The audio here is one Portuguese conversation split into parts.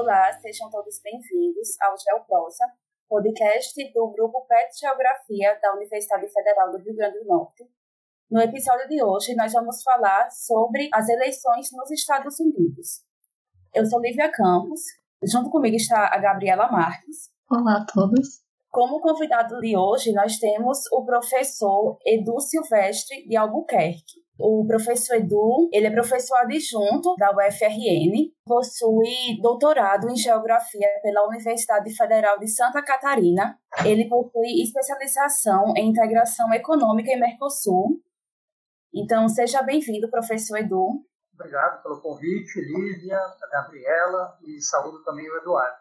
Olá, sejam todos bem-vindos ao GeoProsa, podcast do grupo PET Geografia da Universidade Federal do Rio Grande do Norte. No episódio de hoje, nós vamos falar sobre as eleições nos Estados Unidos. Eu sou Lívia Campos, junto comigo está a Gabriela Marques. Olá a todos. Como convidado de hoje, nós temos o professor Edu Silvestre de Albuquerque. O professor Edu, ele é professor adjunto da UFRN, possui doutorado em Geografia pela Universidade Federal de Santa Catarina. Ele possui especialização em Integração Econômica em Mercosul. Então, seja bem-vindo, professor Edu. Obrigado pelo convite, Lívia, Gabriela e saúdo também o Eduardo.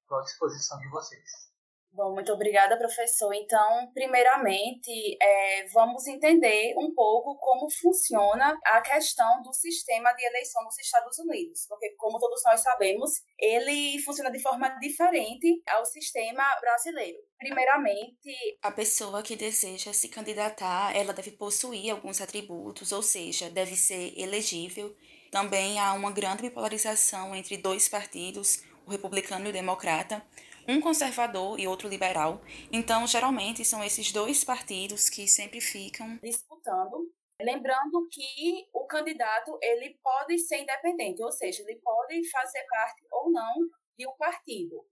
Estou à disposição de vocês. Bom, muito obrigada, professor. Então, primeiramente, é, vamos entender um pouco como funciona a questão do sistema de eleição nos Estados Unidos, porque, como todos nós sabemos, ele funciona de forma diferente ao sistema brasileiro. Primeiramente, a pessoa que deseja se candidatar, ela deve possuir alguns atributos, ou seja, deve ser elegível. Também há uma grande bipolarização entre dois partidos, o republicano e o democrata um conservador e outro liberal. Então, geralmente, são esses dois partidos que sempre ficam disputando. Lembrando que o candidato ele pode ser independente, ou seja, ele pode fazer parte ou não de um partido.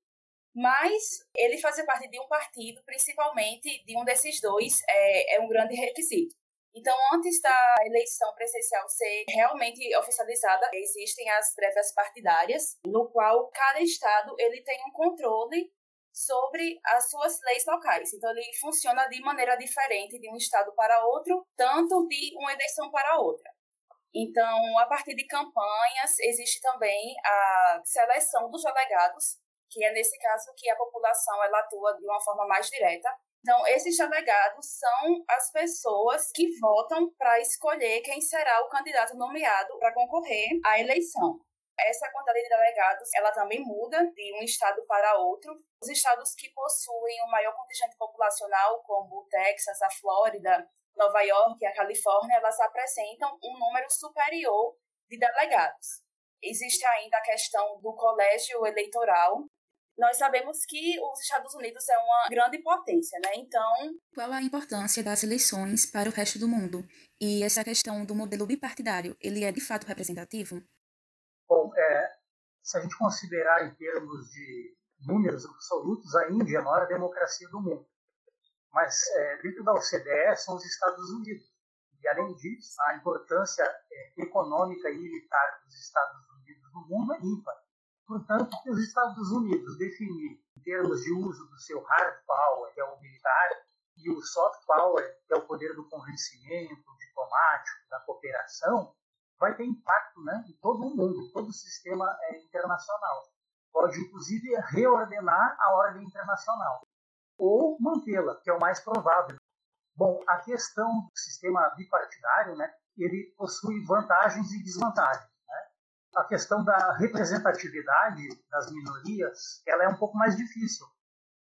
Mas ele fazer parte de um partido, principalmente de um desses dois, é, é um grande requisito. Então, antes da eleição presidencial ser realmente oficializada, existem as prévias partidárias, no qual cada estado ele tem um controle sobre as suas leis locais. Então, ele funciona de maneira diferente de um estado para outro, tanto de uma eleição para outra. Então, a partir de campanhas, existe também a seleção dos delegados, que é nesse caso que a população ela atua de uma forma mais direta então, esses delegados são as pessoas que votam para escolher quem será o candidato nomeado para concorrer à eleição. Essa quantidade de delegados, ela também muda de um estado para outro. Os estados que possuem o maior contingente populacional, como o Texas, a Flórida, Nova York e a Califórnia, elas apresentam um número superior de delegados. Existe ainda a questão do colégio eleitoral, nós sabemos que os Estados Unidos é uma grande potência, né? Então. Qual a importância das eleições para o resto do mundo? E essa questão do modelo bipartidário, ele é de fato representativo? Bom, é, se a gente considerar em termos de números absolutos, a Índia é a maior democracia do mundo. Mas é, dentro da OCDE são os Estados Unidos. E, além disso, a importância é, econômica e militar dos Estados Unidos no mundo é ímpar. Portanto, que os Estados Unidos definir em termos de uso do seu hard power, que é o militar, e o soft power, que é o poder do convencimento, diplomático, da cooperação, vai ter impacto né, em todo o mundo, todo o sistema é, internacional. Pode, inclusive, reordenar a ordem internacional ou mantê-la, que é o mais provável. Bom, a questão do sistema bipartidário, né, ele possui vantagens e desvantagens a questão da representatividade das minorias ela é um pouco mais difícil.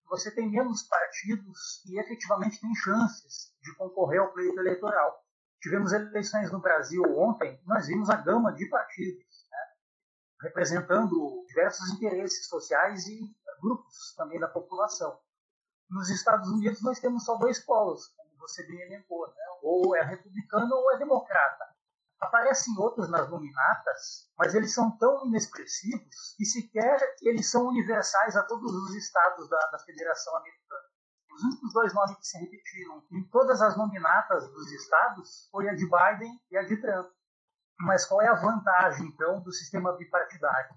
Você tem menos partidos e efetivamente tem chances de concorrer ao pleito eleitoral. Tivemos eleições no Brasil ontem, nós vimos a gama de partidos, né, representando diversos interesses sociais e grupos também da população. Nos Estados Unidos nós temos só dois polos, como você bem elencou, né, ou é republicano ou é democrata. Aparecem outros nas nominatas, mas eles são tão inexpressivos que sequer eles são universais a todos os estados da, da Federação Americana. Os únicos dois nomes que se repetiram em todas as nominatas dos estados foi a de Biden e a de Trump. Mas qual é a vantagem, então, do sistema bipartidário?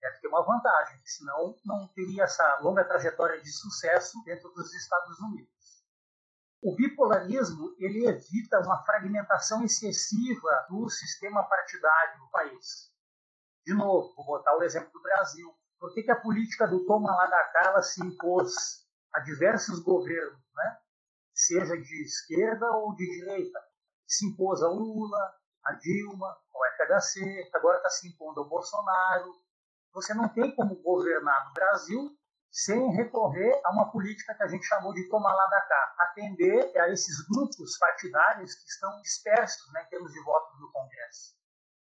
Deve ter uma vantagem, senão não teria essa longa trajetória de sucesso dentro dos Estados Unidos. O bipolarismo ele evita uma fragmentação excessiva do sistema partidário do país. De novo, vou botar o exemplo do Brasil. Por que, que a política do toma lá da cala se impôs a diversos governos, né? seja de esquerda ou de direita? Se impôs ao Lula, a Dilma, ao FHC, agora está se impondo ao Bolsonaro. Você não tem como governar no Brasil sem recorrer a uma política que a gente chamou de tomar lá da cá, atender a esses grupos partidários que estão dispersos né, em termos de votos no Congresso.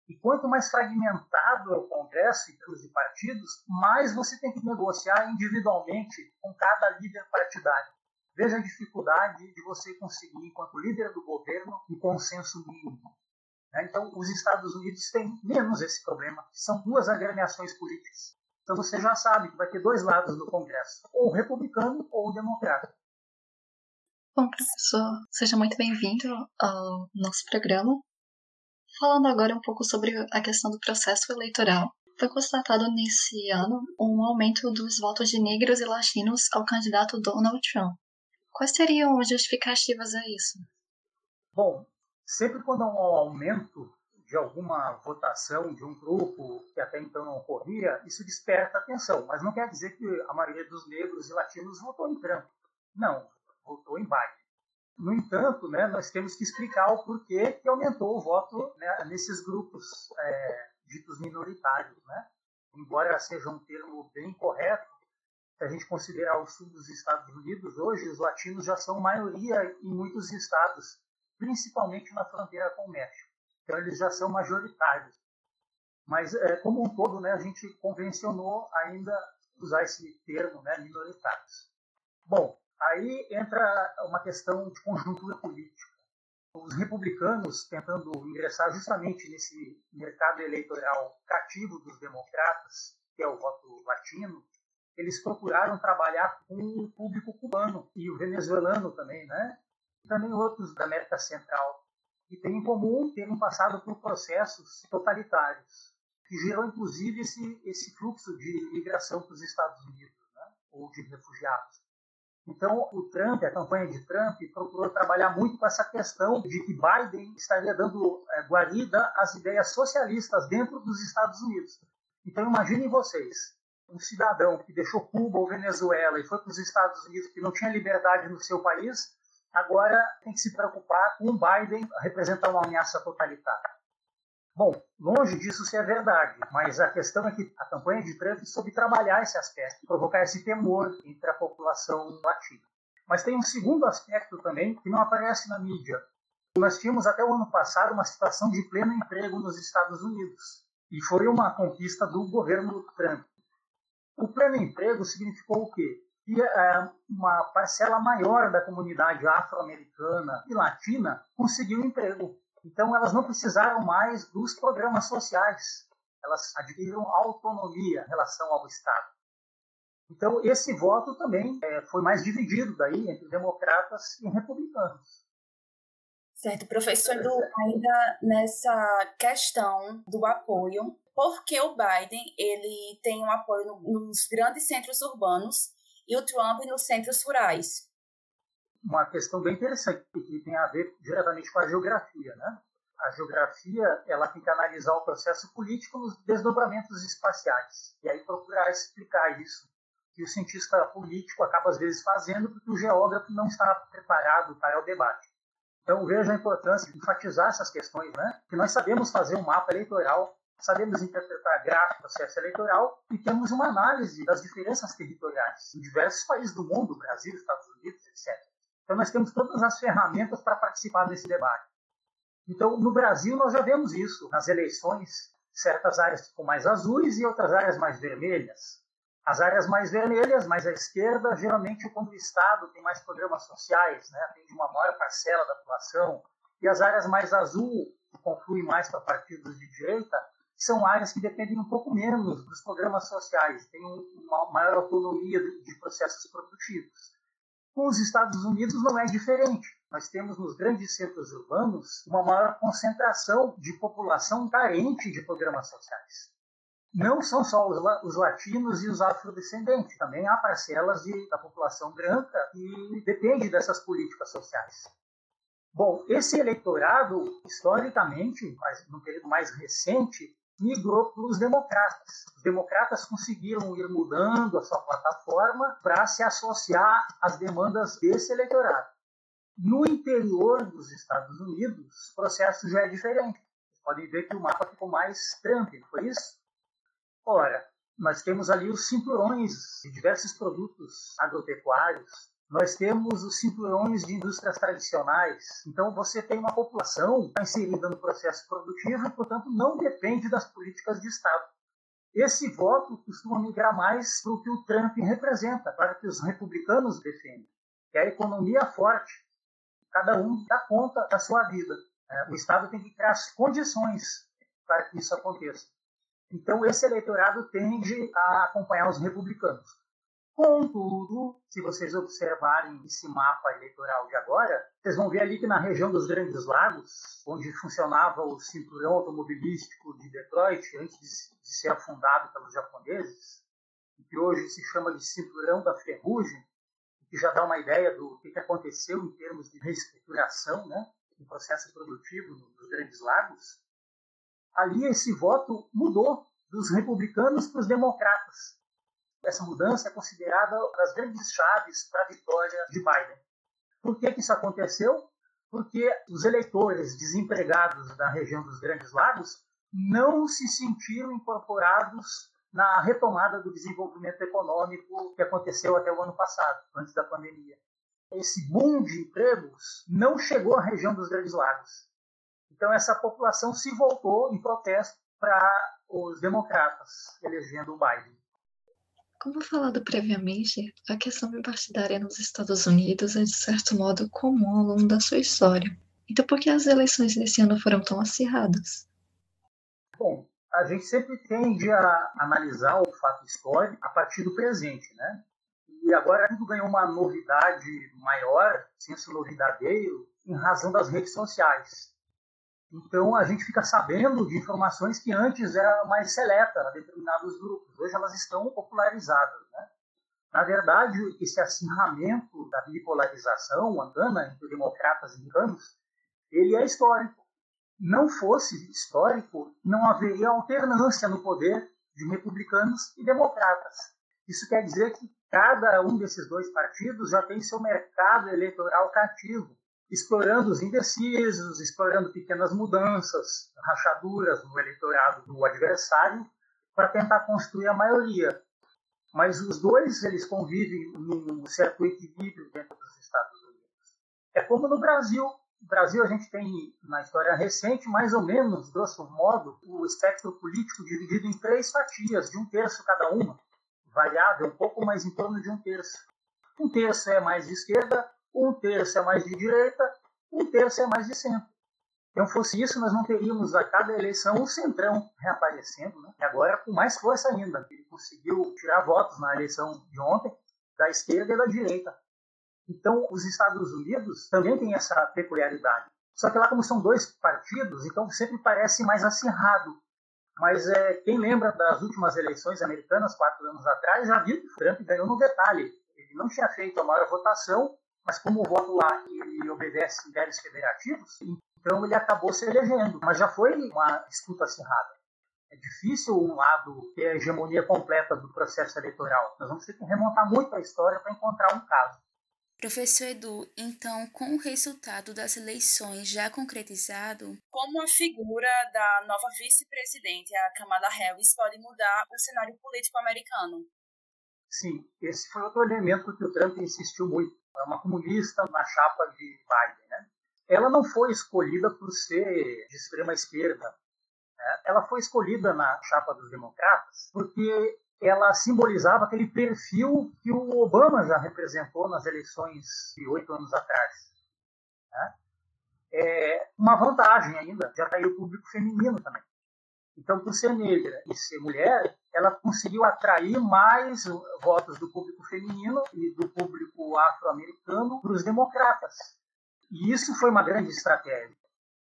E quanto mais fragmentado é o Congresso em termos de partidos, mais você tem que negociar individualmente com cada líder partidário. Veja a dificuldade de você conseguir, enquanto líder do governo, um consenso mínimo. Né? Então, os Estados Unidos têm menos esse problema, são duas agremiações políticas. Então, você já sabe que vai ter dois lados do Congresso, ou republicano ou democrata. Bom, professor, seja muito bem-vindo ao nosso programa. Falando agora um pouco sobre a questão do processo eleitoral. Foi constatado nesse ano um aumento dos votos de negros e latinos ao candidato Donald Trump. Quais seriam as justificativas a isso? Bom, sempre quando há um aumento de alguma votação de um grupo que até então não ocorria, isso desperta atenção. Mas não quer dizer que a maioria dos negros e latinos votou em Trump. Não, votou em Biden. No entanto, né, nós temos que explicar o porquê que aumentou o voto né, nesses grupos é, ditos minoritários. Né? Embora seja um termo bem correto, se a gente considerar o sul dos Estados Unidos, hoje os latinos já são maioria em muitos estados, principalmente na fronteira com o México. Então eles já são majoritários. Mas, é, como um todo, né, a gente convencionou ainda usar esse termo, né, minoritários. Bom, Aí entra uma questão de conjuntura política. Os republicanos, tentando ingressar justamente nesse mercado eleitoral cativo dos democratas, que é o voto latino, eles procuraram trabalhar com o público cubano e o venezuelano também, né? E também outros da América Central, que têm em comum terem passado por processos totalitários, que gerou inclusive esse, esse fluxo de migração para os Estados Unidos, né? ou de refugiados. Então, o Trump, a campanha de Trump, procurou trabalhar muito com essa questão de que Biden estaria dando é, guarida às ideias socialistas dentro dos Estados Unidos. Então, imaginem vocês, um cidadão que deixou Cuba ou Venezuela e foi para os Estados Unidos que não tinha liberdade no seu país, agora tem que se preocupar com o Biden representar uma ameaça totalitária. Bom, longe disso ser verdade, mas a questão é que a campanha de Trump soube trabalhar esse aspecto, provocar esse temor entre a população latina. Mas tem um segundo aspecto também que não aparece na mídia. Nós tínhamos até o ano passado uma situação de pleno emprego nos Estados Unidos, e foi uma conquista do governo Trump. O pleno emprego significou o quê? Que é, uma parcela maior da comunidade afro-americana e latina conseguiu emprego. Então, elas não precisaram mais dos programas sociais, elas adquiriram autonomia em relação ao Estado. Então, esse voto também é, foi mais dividido daí entre democratas e republicanos. Certo, professor, Edu, ainda nessa questão do apoio, por que o Biden ele tem um apoio nos grandes centros urbanos e o Trump nos centros rurais? uma questão bem interessante que tem a ver diretamente com a geografia, né? A geografia ela tem que analisar o processo político nos desdobramentos espaciais e aí procurar explicar isso que o cientista político acaba às vezes fazendo porque o geógrafo não está preparado para o debate. Então veja a importância de enfatizar essas questões, né? Que nós sabemos fazer um mapa eleitoral, sabemos interpretar gráficos do processo eleitoral e temos uma análise das diferenças territoriais em diversos países do mundo, Brasil, Estados Unidos, etc. Então, nós temos todas as ferramentas para participar desse debate. Então, no Brasil, nós já vemos isso nas eleições, certas áreas ficam mais azuis e outras áreas mais vermelhas. As áreas mais vermelhas, mais à esquerda, geralmente quando o Estado tem mais programas sociais, né, atende uma maior parcela da população, e as áreas mais azul, que confluem mais para partidos de direita, são áreas que dependem um pouco menos dos programas sociais, têm uma maior autonomia de processos produtivos. Com os Estados Unidos não é diferente. Nós temos nos grandes centros urbanos uma maior concentração de população carente de programas sociais. Não são só os latinos e os afrodescendentes, também há parcelas de, da população branca que depende dessas políticas sociais. Bom, esse eleitorado, historicamente, mas no período mais recente, migrou para os democratas. Os democratas conseguiram ir mudando a sua plataforma para se associar às demandas desse eleitorado. No interior dos Estados Unidos, o processo já é diferente. Vocês podem ver que o mapa ficou mais Trump, não foi isso? Ora, nós temos ali os cinturões de diversos produtos agropecuários, nós temos os cinturões de indústrias tradicionais. Então, você tem uma população inserida no processo produtivo e, portanto, não depende das políticas de Estado. Esse voto costuma migrar mais para o que o Trump representa, para que os republicanos defendem, que é a economia forte. Cada um dá conta da sua vida. É, o Estado tem que criar as condições para que isso aconteça. Então, esse eleitorado tende a acompanhar os republicanos. Contudo, se vocês observarem esse mapa eleitoral de agora, vocês vão ver ali que na região dos Grandes Lagos, onde funcionava o cinturão automobilístico de Detroit antes de ser afundado pelos japoneses, que hoje se chama de cinturão da ferrugem, que já dá uma ideia do que aconteceu em termos de reestruturação, né, do processo produtivo nos Grandes Lagos. Ali esse voto mudou dos republicanos para os democratas essa mudança é considerada uma das grandes chaves para a vitória de Biden. Por que, que isso aconteceu? Porque os eleitores desempregados da região dos Grandes Lagos não se sentiram incorporados na retomada do desenvolvimento econômico que aconteceu até o ano passado, antes da pandemia. Esse boom de empregos não chegou à região dos Grandes Lagos. Então, essa população se voltou em protesto para os democratas, elegendo o Biden. Como falado previamente, a questão bipartidária nos Estados Unidos é de certo modo comum ao longo da sua história. Então, por que as eleições desse ano foram tão acirradas? Bom, a gente sempre tende a analisar o fato histórico a partir do presente, né? E agora tudo ganhou uma novidade maior, senso novidadeiro, em razão das redes sociais. Então a gente fica sabendo de informações que antes era mais seleta a determinados grupos. Hoje elas estão popularizadas. Né? Na verdade, esse acirramento da bipolarização andando entre democratas e republicanos, ele é histórico. Não fosse histórico, não haveria alternância no poder de republicanos e democratas. Isso quer dizer que cada um desses dois partidos já tem seu mercado eleitoral cativo explorando os indecisos, explorando pequenas mudanças, rachaduras no eleitorado do adversário, para tentar construir a maioria. Mas os dois eles convivem num certo equilíbrio dentro dos Estados Unidos. É como no Brasil. No Brasil a gente tem, na história recente, mais ou menos, grosso modo, o espectro político dividido em três fatias, de um terço cada uma, variável um pouco mais em torno de um terço. Um terço é mais de esquerda, um terço é mais de direita, um terço é mais de centro. Se não fosse isso, nós não teríamos a cada eleição um centrão reaparecendo, né? e agora com mais força ainda. Ele conseguiu tirar votos na eleição de ontem da esquerda e da direita. Então, os Estados Unidos também têm essa peculiaridade. Só que lá, como são dois partidos, então sempre parece mais acirrado. Mas é, quem lembra das últimas eleições americanas, quatro anos atrás, já viu que Trump ganhou no detalhe. Ele não tinha feito a maior votação, mas como o voto lá ele obedece critérios federativos, então ele acabou se elegendo. Mas já foi uma disputa acirrada. É difícil um lado ter a hegemonia completa do processo eleitoral. Nós vamos ter que remontar muito a história para encontrar um caso. Professor Edu, então, com o resultado das eleições já concretizado, como a figura da nova vice-presidente, a Kamala Harris, pode mudar o cenário político americano? Sim, esse foi outro elemento que o Trump insistiu muito é uma comunista na chapa de Biden. Né? Ela não foi escolhida por ser de extrema esquerda. Né? Ela foi escolhida na chapa dos democratas porque ela simbolizava aquele perfil que o Obama já representou nas eleições de oito anos atrás. Né? É uma vantagem ainda, já atrair o público feminino também. Então, por ser negra e ser mulher, ela conseguiu atrair mais votos do público feminino e do público afro-americano para os democratas. E isso foi uma grande estratégia.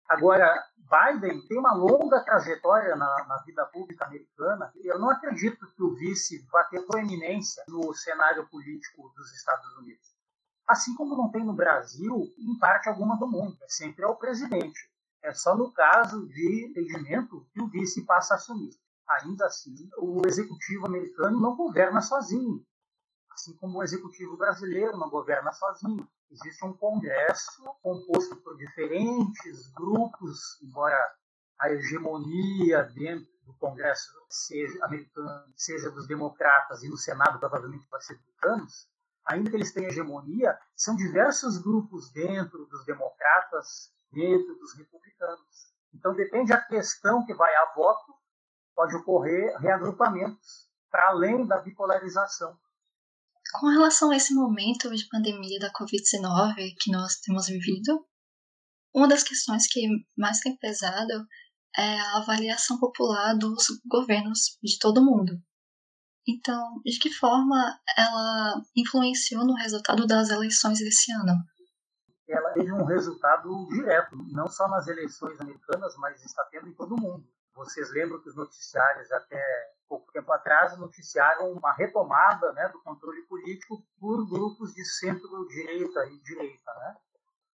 Agora, Biden tem uma longa trajetória na, na, vida pública americana. Eu não acredito que o vice vá ter proeminência no cenário político dos Estados Unidos. Assim como não tem no Brasil, em parte alguma do mundo. É sempre é o presidente. É só no caso de entendimento que o vice passa a assumir. Ainda assim, o executivo americano não governa sozinho, assim como o executivo brasileiro não governa sozinho. Existe um congresso composto por diferentes grupos, embora a hegemonia dentro do Congresso seja americano, seja dos democratas e no Senado provavelmente vai ser republicanos, ainda que eles tenham hegemonia, são diversos grupos dentro dos democratas, dentro dos republicanos. Então, depende da questão que vai a voto, pode ocorrer reagrupamentos para além da bipolarização. Com relação a esse momento de pandemia da Covid-19 que nós temos vivido, uma das questões que mais tem pesado é a avaliação popular dos governos de todo mundo. Então, de que forma ela influenciou no resultado das eleições desse ano? Ela teve um resultado direto, não só nas eleições americanas, mas está tendo em todo o mundo. Vocês lembram que os noticiários, até pouco tempo atrás, noticiaram uma retomada né, do controle político por grupos de centro-direita e direita. Né?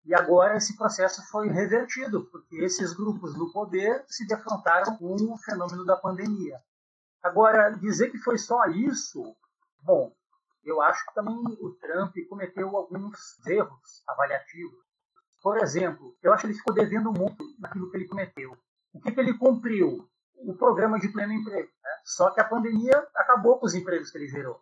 E agora esse processo foi revertido, porque esses grupos no poder se defrontaram com o fenômeno da pandemia. Agora, dizer que foi só isso, bom, eu acho que também o Trump cometeu alguns erros avaliativos. Por exemplo, eu acho que ele ficou devendo muito naquilo que ele cometeu. O que, que ele cumpriu? O programa de pleno emprego. Né? Só que a pandemia acabou com os empregos que ele gerou.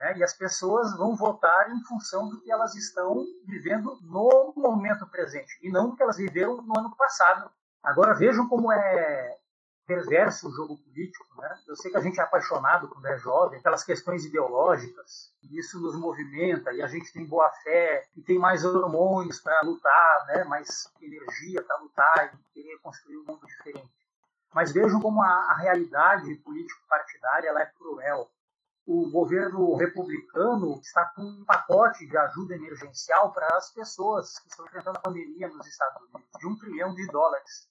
Né? E as pessoas vão votar em função do que elas estão vivendo no momento presente e não do que elas viveram no ano passado. Agora vejam como é perverso o jogo político. Né? Eu sei que a gente é apaixonado quando é jovem pelas questões ideológicas, e isso nos movimenta, e a gente tem boa fé, e tem mais hormônios para lutar, né? mais energia para lutar e querer construir um mundo diferente. Mas vejam como a, a realidade político-partidária ela é cruel o governo republicano está com um pacote de ajuda emergencial para as pessoas que estão enfrentando a pandemia nos Estados Unidos, de um trilhão de dólares.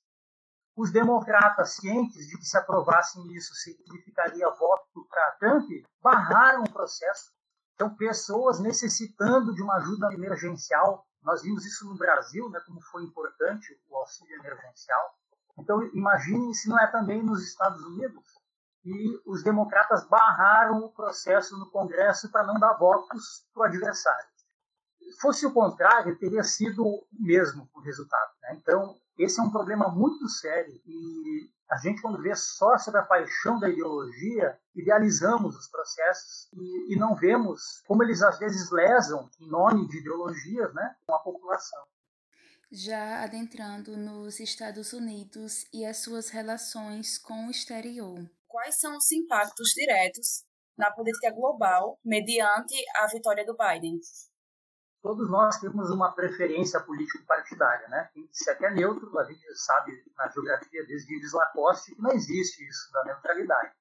Os democratas, cientes de que se aprovassem isso significaria voto para Trump, barraram o processo. Então, pessoas necessitando de uma ajuda emergencial. Nós vimos isso no Brasil, né, como foi importante o auxílio emergencial. Então, imagine se não é também nos Estados Unidos e os democratas barraram o processo no Congresso para não dar votos para o adversário. Fosse o contrário, teria sido o mesmo o resultado. Né? Então, esse é um problema muito sério e a gente, quando vê só sobre a paixão da ideologia, idealizamos os processos e, e não vemos como eles às vezes lesam, em nome de ideologias, né, com a população. Já adentrando nos Estados Unidos e as suas relações com o exterior quais são os impactos diretos na política global mediante a vitória do Biden? Todos nós temos uma preferência político-partidária, né? Quem disser que é neutro, a gente sabe na geografia desde Ives Lacoste que não existe isso da neutralidade.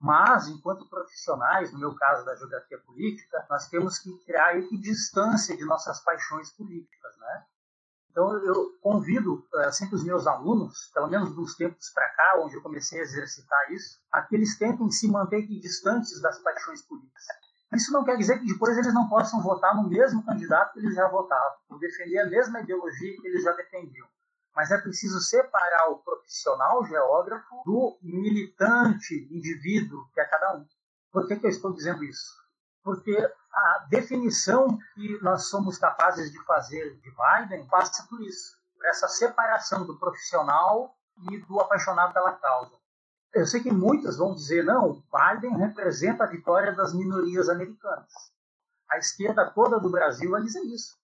Mas, enquanto profissionais, no meu caso da geografia política, nós temos que criar equidistância de nossas paixões políticas, né? Então, eu convido uh, sempre os meus alunos, pelo menos dos tempos para cá, onde eu comecei a exercitar isso, a que eles tentem se manter distantes das paixões políticas. Isso não quer dizer que depois eles não possam votar no mesmo candidato que eles já votavam, ou defender a mesma ideologia que eles já defendiam. Mas é preciso separar o profissional geógrafo do militante indivíduo que é cada um. Por que, que eu estou dizendo isso? Porque a definição que nós somos capazes de fazer de Biden passa por isso, por essa separação do profissional e do apaixonado pela causa. Eu sei que muitas vão dizer, não, Biden representa a vitória das minorias americanas. A esquerda toda do Brasil vai dizer isso.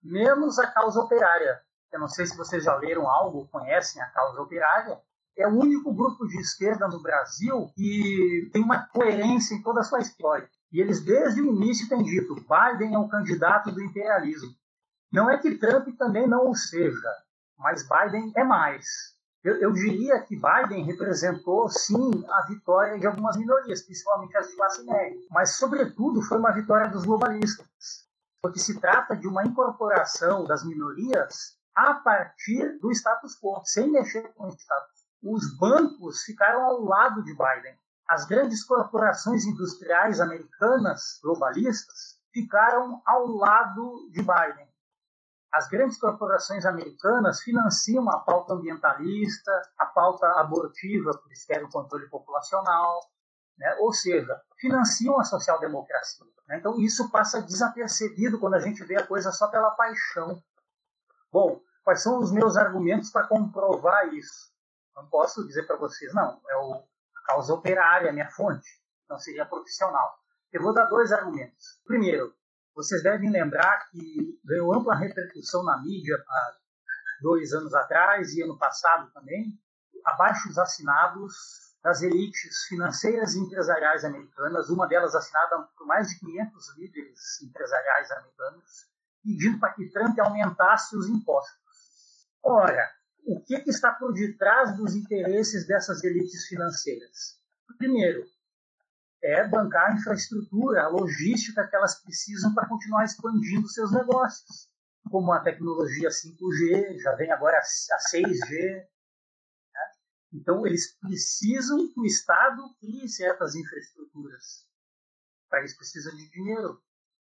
Menos a causa operária. Eu não sei se vocês já leram algo, conhecem a causa operária. É o único grupo de esquerda no Brasil que tem uma coerência em toda a sua história. E eles, desde o início, têm dito: Biden é o candidato do imperialismo. Não é que Trump também não o seja, mas Biden é mais. Eu, eu, diria que Biden representou, sim, a vitória de algumas minorias, principalmente as de classe média, mas, sobretudo, foi uma vitória dos globalistas, porque se trata de uma incorporação das minorias a partir do status quo, sem mexer com o status. Os bancos ficaram ao lado de Biden as grandes corporações industriais americanas globalistas ficaram ao lado de Biden. As grandes corporações americanas financiam a pauta ambientalista, a pauta abortiva, porque eles querem o controle populacional, né? ou seja, financiam a social-democracia. Né? Então isso passa desapercebido quando a gente vê a coisa só pela paixão. Bom, quais são os meus argumentos para comprovar isso? Não posso dizer para vocês, não, é o causa operária, minha fonte, não seria profissional. Eu vou dar dois argumentos. Primeiro, Vocês devem lembrar que ganhou ampla repercussão na mídia há dois anos atrás e ano passado também, abaixo dos assinados das elites financeiras e empresariais americanas, uma delas assinada por mais de 500 líderes empresariais americanos, pedindo para que Trump aumentasse os impostos. Ora, o que está por detrás dos interesses dessas elites financeiras? Primeiro, é bancar a infraestrutura, a logística que elas precisam para continuar expandindo seus negócios, como a tecnologia 5G, já vem agora a 6G. Né? Então, eles precisam que o Estado crie certas infraestruturas. Para isso, precisam de dinheiro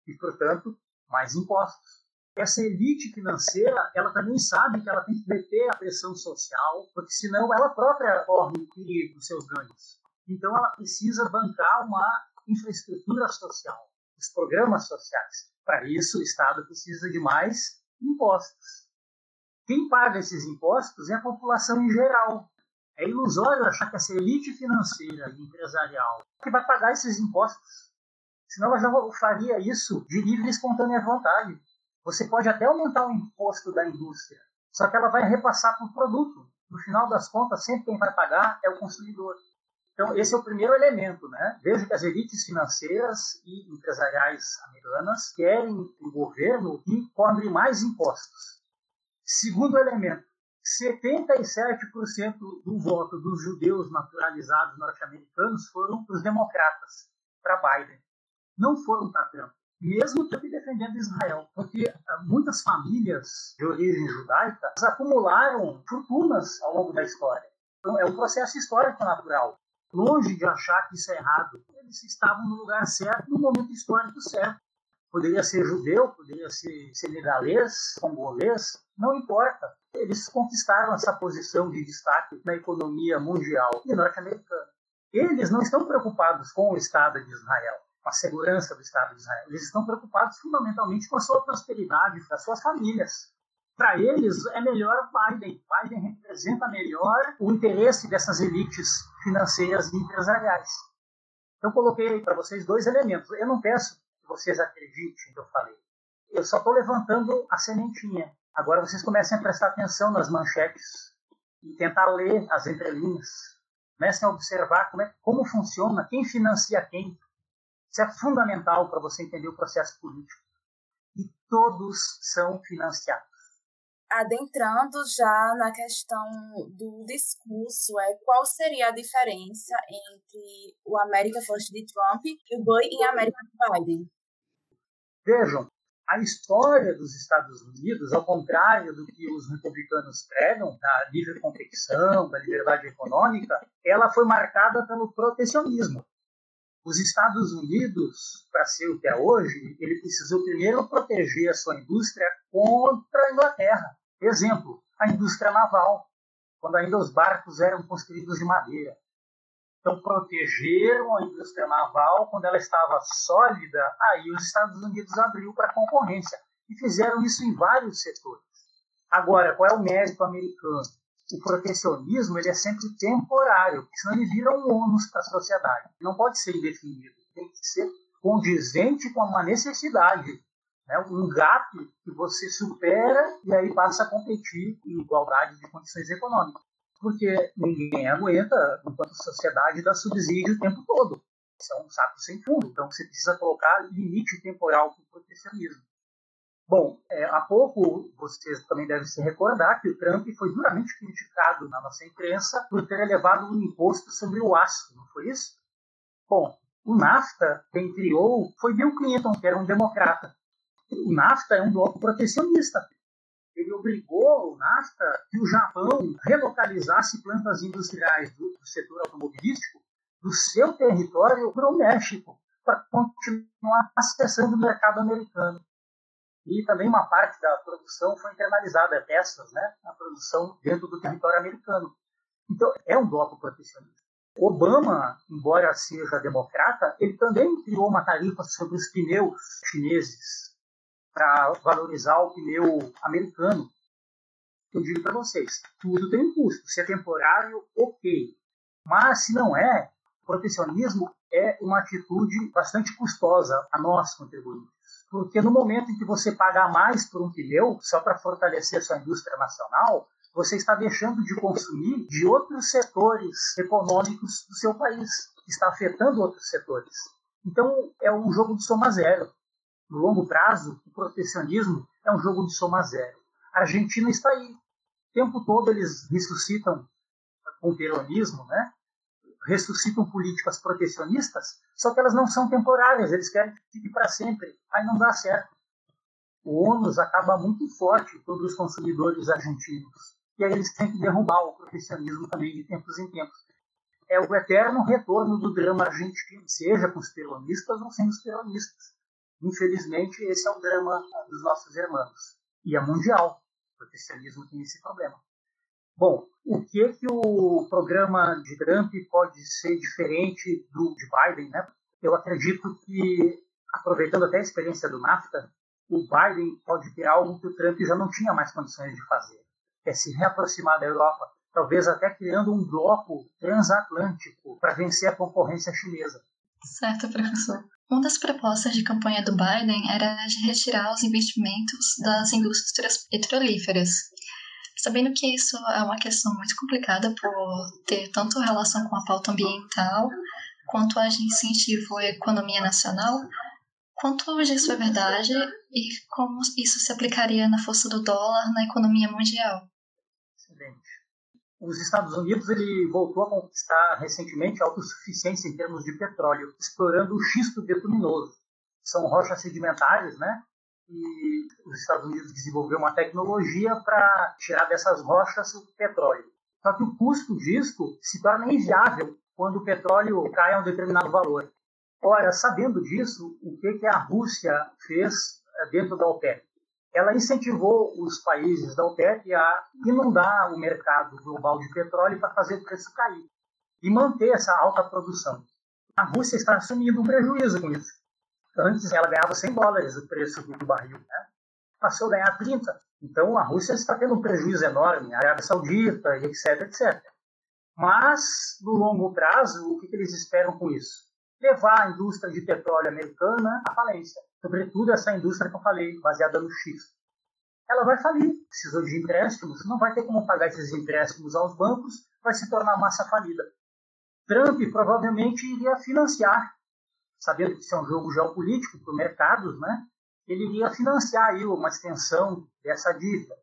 e, portanto, mais impostos. Essa elite financeira, ela também sabe que ela tem que deter a pressão social, porque senão ela própria corre o perigo dos seus ganhos. Então, ela precisa bancar uma infraestrutura social, os programas sociais. Para isso, o Estado precisa de mais impostos. Quem paga esses impostos é a população em geral. É ilusório achar que essa elite financeira e empresarial que vai pagar esses impostos. Senão ela já faria isso de livre e espontânea vontade. Você pode até aumentar o imposto da indústria, só que ela vai repassar para o produto. No final das contas, sempre quem vai pagar é o consumidor. Então, esse é o primeiro elemento. Né? Veja que as elites financeiras e empresariais americanas querem um governo que cobre mais impostos. Segundo elemento, 77% do voto dos judeus naturalizados norte-americanos foram para os democratas, para Biden. Não foram para Trump. Mesmo Trump defendendo Israel. Porque ah, muitas famílias de origem judaica acumularam fortunas ao longo da história. Então, é um processo histórico natural longe de achar que isso é errado. Eles estavam no lugar certo, no momento histórico certo. Poderia ser judeu, poderia ser senegalês, congolês, não importa. Eles conquistaram essa posição de destaque na economia mundial e norte-americana. Eles não estão preocupados com o Estado de Israel, com a segurança do Estado de Israel. Eles estão preocupados fundamentalmente com a sua prosperidade, das suas famílias para eles é melhor Biden. Biden representa melhor o interesse dessas elites financeiras e empresariais. Eu coloquei para vocês dois elementos. Eu não peço que vocês acreditem no que eu falei. Eu só estou levantando a sementinha. Agora vocês comecem a prestar atenção nas manchetes e tentar ler as entrelinhas. Comecem a observar como, é, como funciona, quem financia quem. Isso é fundamental para você entender o processo político. E todos são financiados adentrando já na questão do discurso, é qual seria a diferença entre o America First de Trump e o Buy em America de Biden? Vejam, a história dos Estados Unidos, ao contrário do que os republicanos pregam, da livre competição, da liberdade econômica, ela foi marcada pelo protecionismo. Os Estados Unidos, para ser o que é hoje, ele precisou primeiro proteger a sua indústria contra a Inglaterra. Exemplo, a indústria naval, quando ainda os barcos eram construídos de madeira. Então, protegeram a indústria naval quando ela estava sólida, aí os Estados Unidos abriu para a concorrência. E fizeram isso em vários setores. Agora, qual é o mérito americano? O protecionismo ele é sempre temporário, porque senão ele vira um ônus para a sociedade. Não pode ser indefinido, tem que ser condizente com uma necessidade né, um gap que você supera e aí passa a competir em igualdade de condições econômicas. Porque ninguém aguenta, enquanto sociedade, dar subsídio o tempo todo. Isso é um saco sem fundo. Então você precisa colocar limite temporal para o protecionismo. Bom, é, há pouco vocês também devem se recordar que o Trump foi duramente criticado na nossa imprensa por ter elevado um imposto sobre o aço, não foi isso? Bom, o NAFTA, quem criou, foi Bill Clinton, que era um democrata o NAFTA é um bloco protecionista. Ele obrigou o NAFTA que o Japão relocalizasse plantas industriais do, do setor automobilístico do seu território para o México, para continuar acessando o mercado americano. E também uma parte da produção foi internalizada, peças, né, a produção dentro do território americano. Então, é um bloco protecionista. Obama, embora seja democrata, ele também criou uma tarifa sobre os pneus chineses para valorizar o pneu americano. Eu digo para vocês, tudo tem um custo. Se é temporário, ok. Mas se não é, protecionismo é uma atitude bastante custosa a nós contribuintes. Porque no momento em que você pagar mais por um pneu, só para fortalecer sua indústria nacional, você está deixando de consumir de outros setores econômicos do seu país, está afetando outros setores. Então, é um jogo de soma zero. No longo prazo, o protecionismo é um jogo de soma zero. A Argentina está aí. O tempo todo eles ressuscitam com o peronismo, né? Ressuscitam políticas protecionistas, só que elas não são temporárias, eles querem que fique para sempre. Aí não dá certo. O ônus acaba muito forte sobre os consumidores argentinos. E aí eles têm que derrubar o protecionismo também de tempos em tempos. É o eterno retorno do drama argentino, seja com os peronistas ou sem os peronistas. Infelizmente, esse é o drama dos nossos irmãos. E é mundial. O protecionismo tem esse problema. Bom, o que que o programa de Trump pode ser diferente do de Biden, né? Eu acredito que, aproveitando até a experiência do NAFTA, o Biden pode ter algo que o Trump já não tinha mais condições de fazer, é se reaproximar da Europa, talvez até criando um bloco transatlântico para vencer a concorrência chinesa. Certo, professor. Uma das propostas de campanha do Biden era de retirar os investimentos das indústrias petrolíferas, sabendo que isso é uma questão muito complicada por ter tanto relação com a pauta ambiental quanto a incentivo à economia nacional, quanto hoje isso é verdade e como isso se aplicaria na força do dólar na economia mundial. Excelente. Os Estados Unidos ele voltou a conquistar recentemente autossuficiência em termos de petróleo, explorando o xisto bituminoso. São rochas sedimentares, né? E os Estados Unidos desenvolveu uma tecnologia para tirar dessas rochas o petróleo. Só que o custo disso se torna inviável quando o petróleo cai a um determinado valor. Ora, sabendo disso, o que, que a Rússia fez eh, dentro da OPEP? Ela incentivou os países da OPEP a inundar o mercado global de petróleo para fazer o preço cair e manter essa alta produção. A Rússia está assumindo um prejuízo com isso. Antes ela ganhava 100 dólares o preço do barril, né? passou a ganhar 30. Então a Rússia está tendo um prejuízo enorme, a Arábia Saudita, etc, etc. Mas, no longo prazo, o que, que eles esperam com isso? Levar a indústria de petróleo americana à falência. Sobretudo essa indústria que eu falei, baseada no xisto. Ela vai falir, precisou de empréstimos, não vai ter como pagar esses empréstimos aos bancos, vai se tornar massa falida. Trump provavelmente iria financiar sabendo que isso é um jogo geopolítico para mercados, né? ele iria financiar aí uma extensão dessa dívida.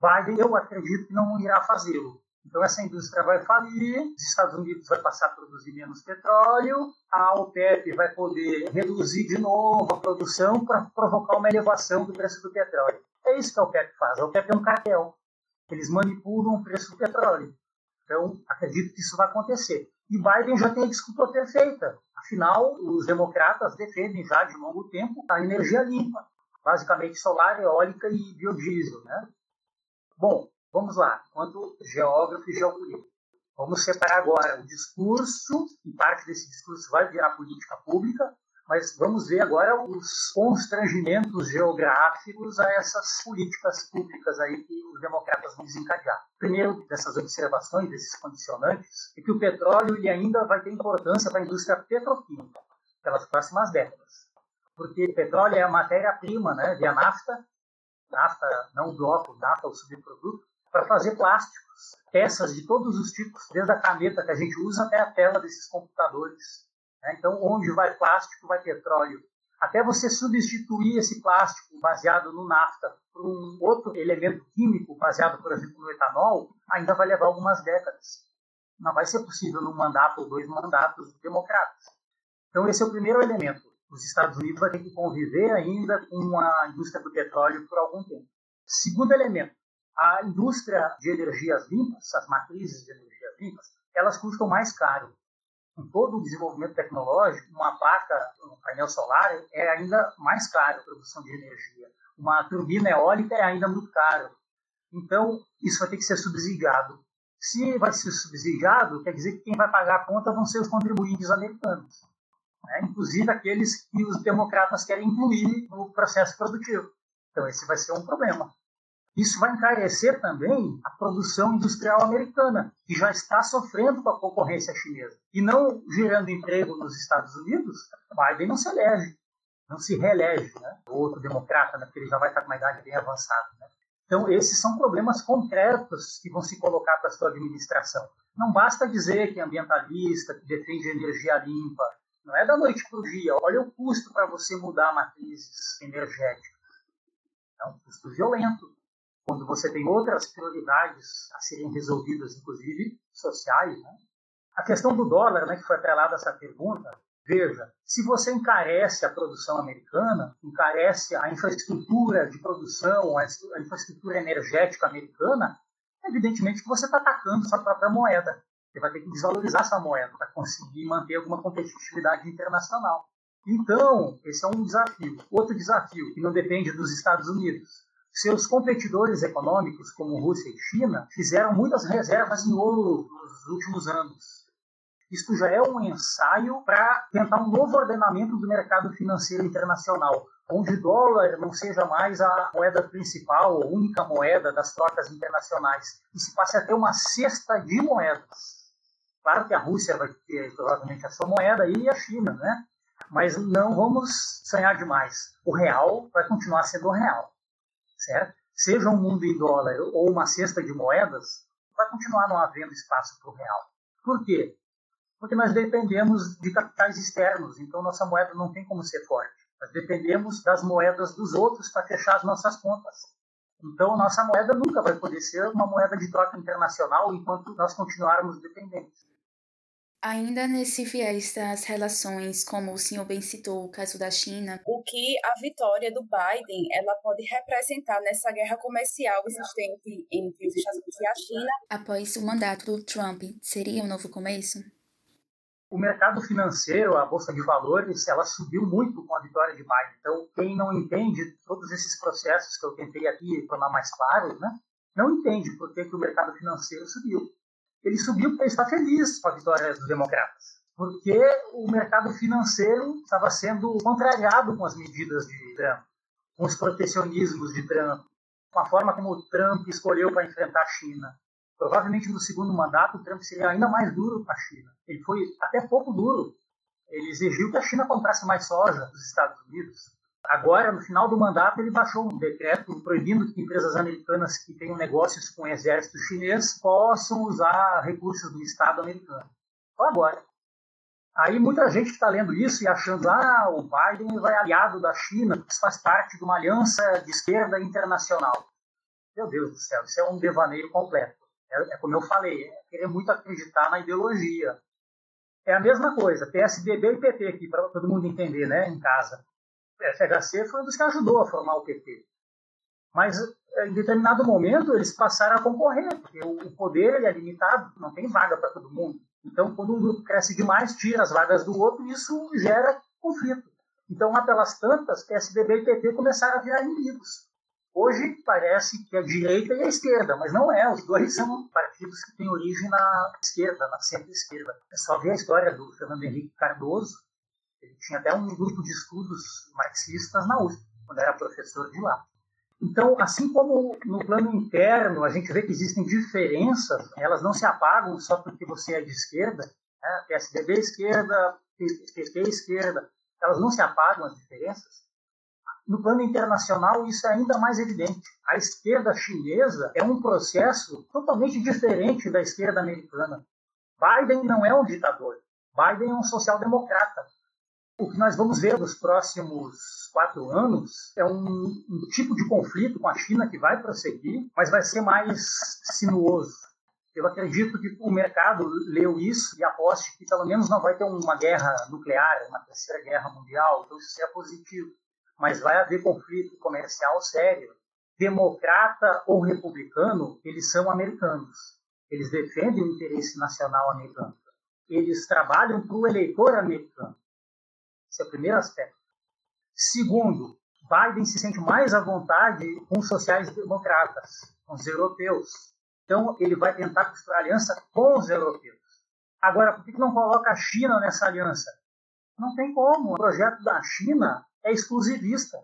Biden, eu acredito que não irá fazê-lo. Então essa indústria vai falir, os Estados Unidos vai passar a produzir menos petróleo, a OPEP vai poder reduzir de novo a produção para provocar uma elevação do preço do petróleo. É isso que a OPEP faz. A OPEP é um cartel. Eles manipulam o preço do petróleo. Então acredito que isso vai acontecer. E Biden já tem a desculpa perfeita. Afinal, os democratas defendem já de longo tempo a energia limpa, basicamente solar, eólica e biodiesel. Né? Bom, vamos lá, quanto geógrafo e geopolítico. Vamos separar agora o discurso, e parte desse discurso vai virar política pública, mas vamos ver agora os constrangimentos geográficos a essas políticas públicas aí que os democratas vão desencadear. Primeiro dessas observações, desses condicionantes, é que o petróleo ele ainda vai ter importância para a indústria petroquímica pelas próximas décadas. Porque petróleo é a matéria-prima, né, via nafta, nafta não o bloco, nafta o subproduto, para fazer plásticos, peças de todos os tipos, desde a caneta que a gente usa até a tela desses computadores né? Então, onde vai plástico, vai petróleo. Até você substituir esse plástico baseado no nafta por um outro elemento químico baseado, por exemplo, no etanol, ainda vai levar algumas décadas. Não vai ser possível num mandato ou dois mandatos democratas. Então, esse é o primeiro elemento. Os Estados Unidos vão ter que conviver ainda com a indústria do petróleo por algum tempo. Segundo elemento, a indústria de energias limpas, as matrizes de energias limpas, elas custam mais caro com todo o desenvolvimento tecnológico, uma placa, um painel solar é ainda mais caro a produção de energia. Uma turbina eólica é ainda muito caro. Então, isso vai ter que ser subsidiado. Se vai ser subsidiado, quer dizer que quem vai pagar a conta vão ser os contribuintes americanos. Né? Inclusive aqueles que os democratas querem incluir no processo produtivo. Então, esse vai ser um problema. Isso vai encarecer também a produção industrial americana, que já está sofrendo com a concorrência chinesa. E não gerando emprego nos Estados Unidos, Biden não se elege. não se reelege, né? Outro democrata, né? porque ele já vai estar com uma idade bem avançada. Né? Então, esses são problemas concretos que vão se colocar para a sua administração. Não basta dizer que é ambientalista, que defende energia limpa. Não é da noite para o dia. Olha o custo para você mudar matrizes energéticas. É um custo violento. Quando você tem outras prioridades a serem resolvidas, inclusive sociais. Né? A questão do dólar, né, que foi atrelada essa pergunta, Veja, se você encarece a produção americana, encarece a infraestrutura de produção, a infraestrutura energética americana, evidentemente que você está atacando sua própria moeda. Você vai ter que desvalorizar essa moeda para conseguir manter alguma competitividade internacional. Então, esse é um desafio. Outro desafio, que não depende dos Estados Unidos. Seus competidores econômicos, como Rússia e China, fizeram muitas reservas em ouro nos últimos anos isto já é um ensaio para tentar um novo ordenamento do mercado financeiro internacional, onde o dólar não seja mais a moeda principal, a única moeda das trocas internacionais, e se passe a ter uma cesta de moedas. Claro que a Rússia vai ter provavelmente a sua moeda e a China, né? Mas não vamos sonhar demais. O real vai continuar sendo o real, certo? Seja um mundo em dólar ou uma cesta de moedas, vai continuar não havendo espaço para o real. Por quê? porque nós dependemos de capitais externos, então nossa moeda não tem como ser forte. Nós dependemos das moedas dos outros para fechar as nossas contas. Então, nossa moeda nunca vai poder ser uma moeda de troca internacional enquanto nós continuarmos dependentes. Ainda nesse viés das relações, como o senhor bem citou, o caso da China. O que a vitória do Biden ela pode representar nessa guerra comercial existente entre os Estados Unidos e a China? Após o mandato do Trump, seria um novo começo? o mercado financeiro, a bolsa de valores, ela subiu muito com a vitória de Biden. Então, quem não entende todos esses processos que eu tentei aqui tornar mais claros, né, não entende por que, que o mercado financeiro subiu. Ele subiu porque está feliz com a vitória dos democratas, porque o mercado financeiro estava sendo contrariado com as medidas de Trump, com os protecionismos de Trump, com a forma como o Trump escolheu para enfrentar a China. Provavelmente no segundo mandato, o Trump seria ainda mais duro com a China. Ele foi até pouco duro. Ele exigiu que a China comprasse mais soja dos Estados Unidos. Agora, no final do mandato, ele baixou um decreto proibindo que empresas americanas que tenham negócios com o exército chinês possam usar recursos do Estado americano. Só agora. Aí muita gente está lendo isso e achando ah, o Biden vai aliado da China, isso faz parte de uma aliança de esquerda internacional. Meu Deus do céu, isso é um devaneio completo. É, é como eu falei, é querer muito acreditar na ideologia. É a mesma coisa, PSDB e PT aqui, para todo mundo entender, né, em casa. O FHC foi um dos que ajudou a formar o PT. Mas é, em determinado momento eles passaram a concorrer, porque o poder é limitado, não tem vaga para todo mundo. Então, quando um grupo cresce demais, tira as vagas do outro, e isso gera conflito. Então, lá pelas tantas, PSDB e PT começaram a virar inimigos. Hoje parece que é a direita e a esquerda, mas não é. Os dois são partidos que têm origem na esquerda, na centro-esquerda. É só ver a história do Fernando Henrique Cardoso. Ele tinha até um grupo de estudos marxistas na USP, quando era professor de lá. Então, assim como no plano interno a gente vê que existem diferenças, elas não se apagam só porque você é de esquerda, né? PSDB esquerda, PT esquerda, elas não se apagam as diferenças. No plano internacional, isso é ainda mais evidente. A esquerda chinesa é um processo totalmente diferente da esquerda americana. Biden não é um ditador. Biden é um social-democrata. O que nós vamos ver nos próximos quatro anos é um, um, tipo de conflito com a China que vai prosseguir, mas vai ser mais sinuoso. Eu acredito que o mercado leu isso e aposte que pelo menos não vai ter uma guerra nuclear, uma terceira guerra mundial, então isso é positivo mas vai haver conflito comercial sério. Democrata ou republicano, eles são americanos. Eles defendem o interesse nacional americano. Eles trabalham para o eleitor americano. Esse é o primeiro aspecto. Segundo, Biden se sente mais à vontade com os sociais-democratas, com os europeus. Então, ele vai tentar construir aliança com os europeus. Agora, por que não coloca a China nessa aliança? Não tem como. O projeto da China é exclusivista.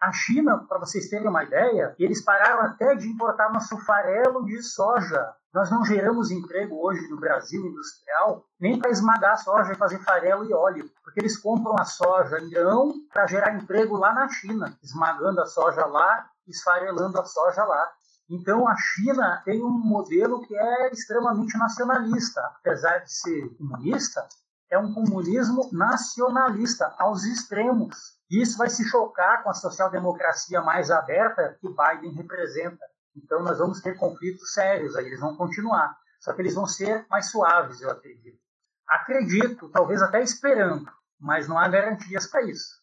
A China, para vocês terem uma ideia, eles pararam até de importar nosso farelo de soja. Nós não geramos emprego hoje no Brasil industrial nem para esmagar soja e fazer farelo e óleo, porque eles compram a soja em grão para gerar emprego lá na China, esmagando a soja lá, esfarelando a soja lá. Então a China tem um modelo que é extremamente nacionalista, apesar de ser comunista, é um comunismo nacionalista aos extremos. E isso vai se chocar com a social-democracia mais aberta que Biden representa. Então, nós vamos ter conflitos sérios aí, eles vão continuar. Só que eles vão ser mais suaves, eu acredito. Acredito, talvez até esperando, mas não há garantias para isso.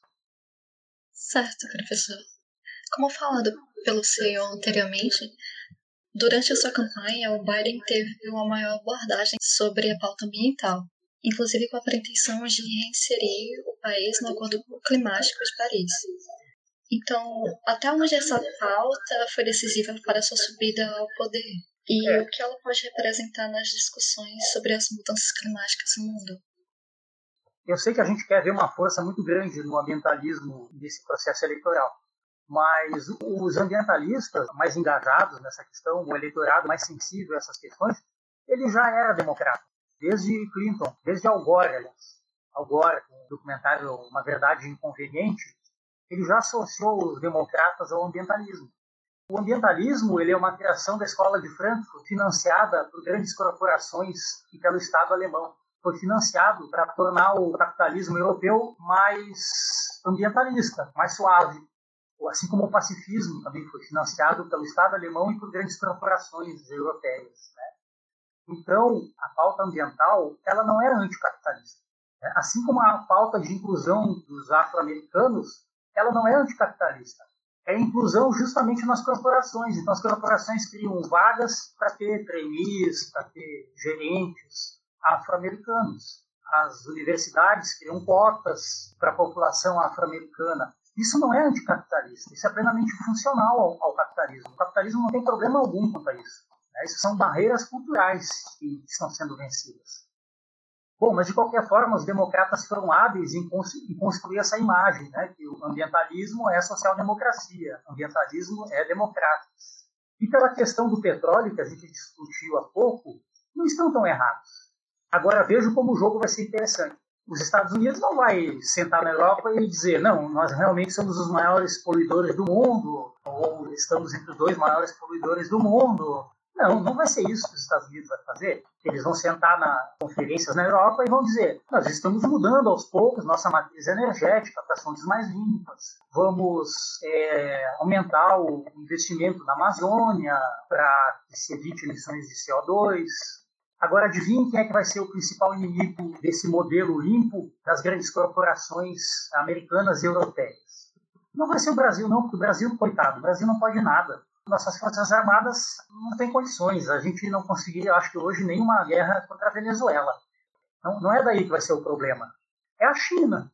Certo, professor. Como falado pelo CEO anteriormente, durante a sua campanha, o Biden teve uma maior abordagem sobre a pauta ambiental inclusive com a pretensão de reinserir o país no Acordo Climático de Paris. Então, até onde essa pauta foi decisiva para a sua subida ao poder? E é. o que ela pode representar nas discussões sobre as mudanças climáticas no mundo? Eu sei que a gente quer ver uma força muito grande no ambientalismo desse processo eleitoral, mas os ambientalistas mais engajados nessa questão, o eleitorado mais sensível a essas questões, ele já era democrata desde Clinton, desde Al Gore, aliás. Al Gore, com o documentário Uma Verdade Inconveniente, ele já associou os democratas ao ambientalismo. O ambientalismo ele é uma criação da Escola de Frankfurt, financiada por grandes corporações e pelo Estado alemão. Foi financiado para tornar o capitalismo europeu mais ambientalista, mais suave. Assim como o pacifismo também foi financiado pelo Estado alemão e por grandes corporações europeias. Né? Então, a pauta ambiental, ela não é anticapitalista. Assim como a pauta de inclusão dos afro-americanos, ela não é anticapitalista. É inclusão justamente nas corporações. Então, as corporações criam vagas para ter trainees, para ter gerentes afro-americanos. As universidades criam cotas para a população afro-americana. Isso não é anticapitalista, isso é plenamente funcional ao, ao capitalismo. O capitalismo não tem problema algum quanto a isso. Né? Isso são barreiras culturais que estão sendo vencidas. Bom, mas de qualquer forma, os democratas foram hábeis em, construir essa imagem, né, que o ambientalismo é social-democracia, ambientalismo é democrático. E pela questão do petróleo, que a gente discutiu há pouco, não estão tão errados. Agora vejo como o jogo vai ser interessante. Os Estados Unidos não vai sentar na Europa e dizer, não, nós realmente somos os maiores poluidores do mundo, ou estamos entre os dois maiores poluidores do mundo, não, não vai ser isso que os Estados Unidos vai fazer. Eles vão sentar na conferências na Europa e vão dizer: nós estamos mudando aos poucos nossa matriz energética para fontes mais limpas. Vamos é, aumentar o investimento na Amazônia para que se evite emissões de CO2. Agora, adivinhe quem é que vai ser o principal inimigo desse modelo limpo das grandes corporações americanas e europeias? Não vai ser o Brasil, não, porque o Brasil, coitado, o Brasil não pode nada nossas Forças Armadas não têm condições. A gente não conseguiria, acho que hoje, nenhuma guerra contra a Venezuela. Não, não é daí que vai ser o problema. É a China.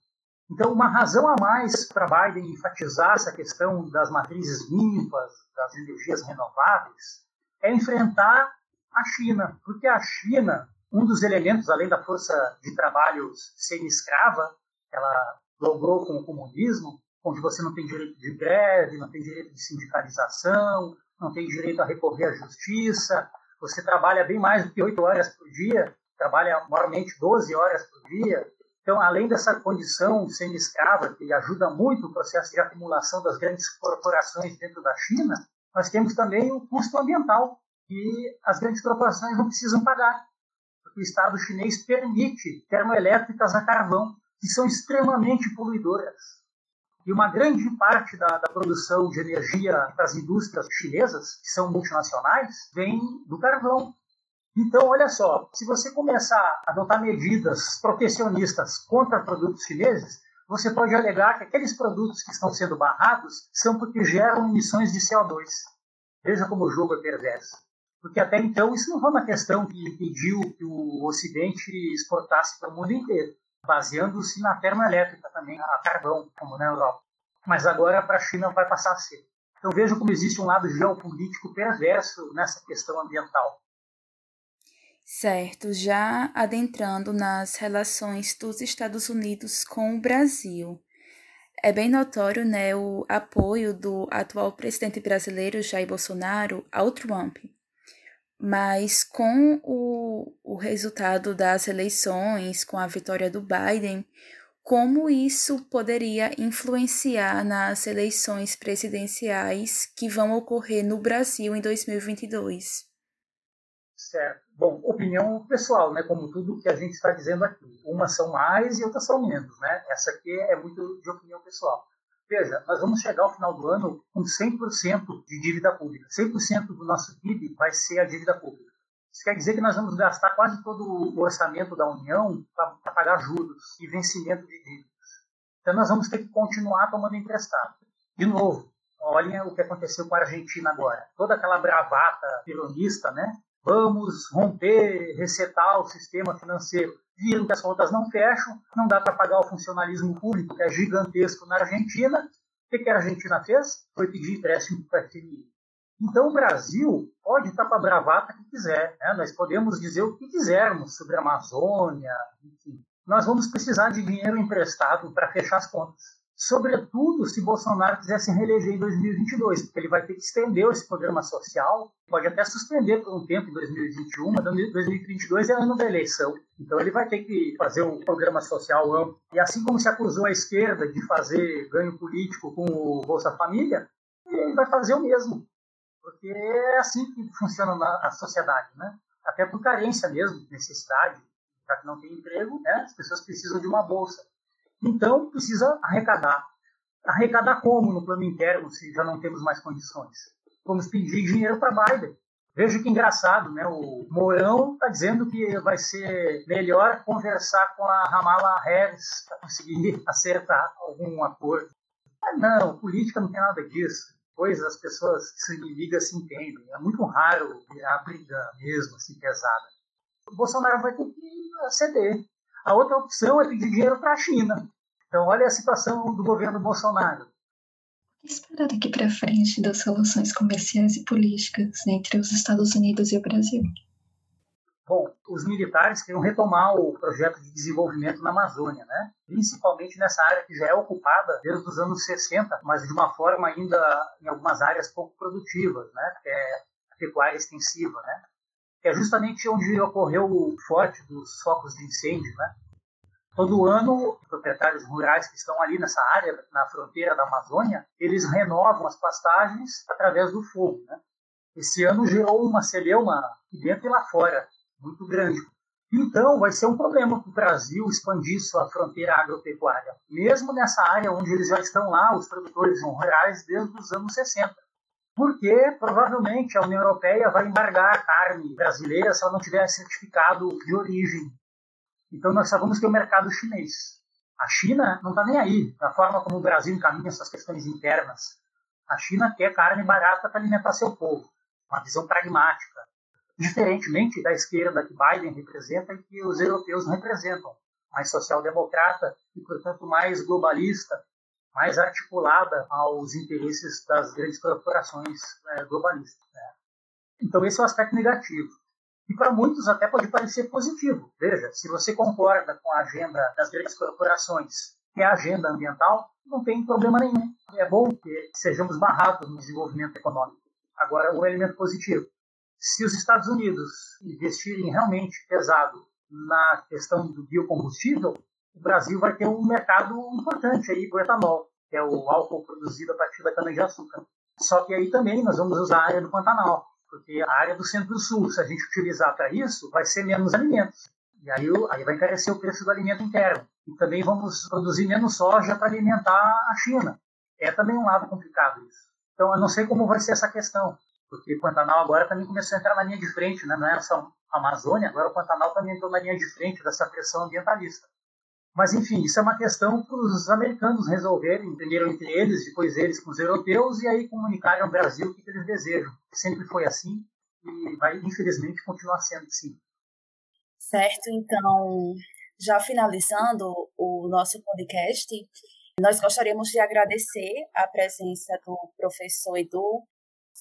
Então, uma razão a mais para Biden enfatizar essa questão das matrizes limpas, das energias renováveis, é enfrentar a China. Porque a China, um dos elementos, além da força de trabalho semi-escrava, ela logrou com o comunismo, onde você não tem direito de greve, não tem direito de sindicalização, não tem direito a recorrer à justiça, você trabalha bem mais do que oito horas por dia, trabalha normalmente 12 horas por dia. Então, além dessa condição semi-escrava, que ajuda muito o processo de acumulação das grandes corporações dentro da China, nós temos também o custo ambiental, que as grandes corporações não precisam pagar, porque o Estado chinês permite termoelétricas a carvão, que são extremamente poluidoras. E uma grande parte da, da produção de energia das indústrias chinesas, que são multinacionais, vem do carvão. Então, olha só, se você começar a adotar medidas protecionistas contra produtos chineses, você pode alegar que aqueles produtos que estão sendo barrados são porque geram emissões de CO2. Veja como o jogo é perverso. Porque até então isso não foi uma questão que impediu que o Ocidente exportasse para o mundo inteiro baseando-se na termoelétrica também, a carvão, como na Europa. Mas agora para a China vai passar a ser. Então vejo como existe um lado geopolítico perverso nessa questão ambiental. Certo, já adentrando nas relações dos Estados Unidos com o Brasil. é bem notório né, o apoio do atual presidente brasileiro Jair Bolsonaro ao Trump. Mas com o, o resultado das eleições, com a vitória do Biden, como isso poderia influenciar nas eleições presidenciais que vão ocorrer no Brasil em 2022? Certo. Bom, opinião pessoal, né? Como tudo que a gente está dizendo aqui. Umas são mais e outras são menos, né? Essa aqui é muito de opinião pessoal. Veja, nós vamos chegar ao final do ano com 100% de dívida pública. 100% do nosso PIB vai ser a dívida pública. Isso quer dizer que nós vamos gastar quase todo o orçamento da União para pagar juros e vencimento de dívidas. Então nós vamos ter que continuar tomando emprestado. De novo, olhem o que aconteceu com a Argentina agora. Toda aquela bravata peronista, né? Vamos romper, resetar o sistema financeiro. Viram que as contas não fecham, não dá para pagar o funcionalismo público, que é gigantesco na Argentina. O que a Argentina fez? Foi pedir empréstimo para a FMI. Então o Brasil pode estar com a bravata que quiser, né? nós podemos dizer o que quisermos sobre a Amazônia, enfim. Nós vamos precisar de dinheiro emprestado para fechar as contas. Sobretudo se Bolsonaro quiser se reeleger em 2022, porque ele vai ter que estender esse programa social, pode até suspender por um tempo em 2021, mas 2022 é ano da eleição. Então ele vai ter que fazer um programa social amplo. E assim como se acusou a esquerda de fazer ganho político com o Bolsa Família, ele vai fazer o mesmo porque é assim que funciona a sociedade, né? Até por carência mesmo, necessidade, já que não tem emprego, né? as pessoas precisam de uma bolsa. Então, precisa arrecadar. Arrecadar como no plano interno, se já não temos mais condições? Vamos pedir dinheiro para Biden. Veja que engraçado, né? O Mourão está dizendo que vai ser melhor conversar com a Ramala Harris para conseguir acertar algum acordo. Ah, não, política não tem nada disso coisas as pessoas que são inimigas se entendem. É muito raro a briga mesmo, assim, pesada. O Bolsonaro vai ter que ceder. A outra opção é pedir dinheiro para a China. Então, olha a situação do governo Bolsonaro. O que esperar daqui para frente das relações comerciais e políticas entre os Estados Unidos e o Brasil? Bom, os militares queriam retomar o projeto de desenvolvimento na Amazônia, né? principalmente nessa área que já é ocupada desde os anos 60, mas de uma forma ainda em algumas áreas pouco produtivas, né? que é a pecuária extensiva, né? É justamente onde ocorreu o forte dos focos de incêndio. Né? Todo ano, proprietários rurais que estão ali nessa área, na fronteira da Amazônia, eles renovam as pastagens através do fogo. Né? Esse ano gerou uma celeuma dentro e lá fora muito grande. Então, vai ser um problema para o Brasil expandir sua fronteira agropecuária, mesmo nessa área onde eles já estão lá, os produtores rurais, desde os anos 60. Porque provavelmente a União Europeia vai embargar a carne brasileira se ela não tiver certificado de origem. Então, nós só vamos ter o mercado chinês. A China não está nem aí na forma como o Brasil encaminha essas questões internas. A China quer carne barata para alimentar seu povo, uma visão pragmática diferentemente da esquerda que Biden representa e que os europeus não representam, mais social-democrata e, portanto, mais globalista, mais articulada aos interesses das grandes corporações é, globalistas. Né? Então, esse é o aspecto negativo. E para muitos até pode parecer positivo. Veja, se você concorda com a agenda das grandes corporações, que é a agenda ambiental, não tem problema nenhum. É bom que sejamos barrados no desenvolvimento econômico. Agora, um elemento positivo se os Estados Unidos investirem realmente pesado na questão do biocombustível, o Brasil vai ter um mercado importante aí para o etanol, que é o álcool produzido a partir da cana-de-açúcar. Só que aí também nós vamos usar a área do Pantanal, porque a área do Centro-Sul, se a gente utilizar para isso, vai ser menos alimentos. E aí, aí vai encarecer o preço do alimento interno. E também vamos produzir menos soja para alimentar a China. É também um lado complicado isso. Então, eu não sei como vai ser essa questão porque o Pantanal agora também começou a entrar na linha de frente, né? não era só a Amazônia, agora o Pantanal também entrou na linha de frente dessa pressão ambientalista. Mas, enfim, isso é uma questão para os americanos resolverem, primeiro entre eles, depois eles com os europeus, e aí comunicarem ao Brasil o que eles desejam. Sempre foi assim e vai, infelizmente, continuar sendo assim. Certo, então, já finalizando o nosso podcast, nós gostaríamos de agradecer a presença do professor Edu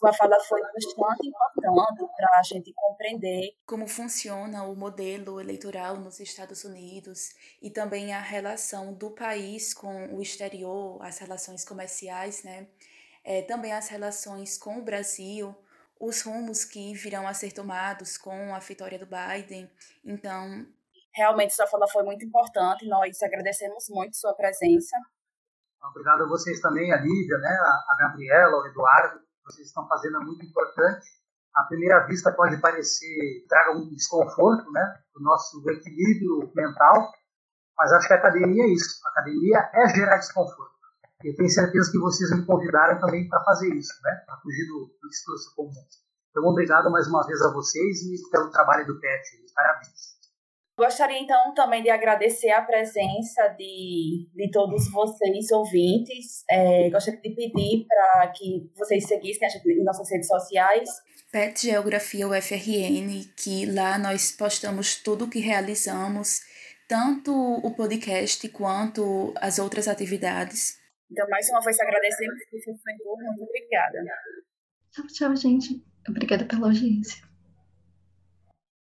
Sua fala foi bastante importante para a gente compreender como funciona o modelo eleitoral nos Estados Unidos e também a relação do país com o exterior, as relações comerciais, né? É, também as relações com o Brasil, os rumos que virão a ser tomados com a vitória do Biden. Então, realmente sua fala foi muito importante. Nós agradecemos muito sua presença. Obrigado a vocês também, a Lívia, né, a Gabriela, o Eduardo. Vocês estão fazendo é muito importante. À primeira vista pode parecer traga um desconforto, né, do nosso equilíbrio mental, mas acho que a academia é isso. A academia é gerar desconforto. E eu tenho certeza que vocês me convidaram também para fazer isso, né? Para fugir do, do discurso comum. Então, obrigado mais uma vez a vocês e pelo trabalho do PET. Parabéns. Gostaria então também de agradecer a presença de, de todos vocês ouvintes. É, gostaria de pedir para que vocês seguissem a gente em nossas redes sociais. PET Geografia UFRN, que lá nós postamos tudo o que realizamos, tanto o podcast quanto as outras atividades. Então, mais uma vez, agradecemos por Muito obrigada. Tchau, tchau, gente. Obrigada pela audiência.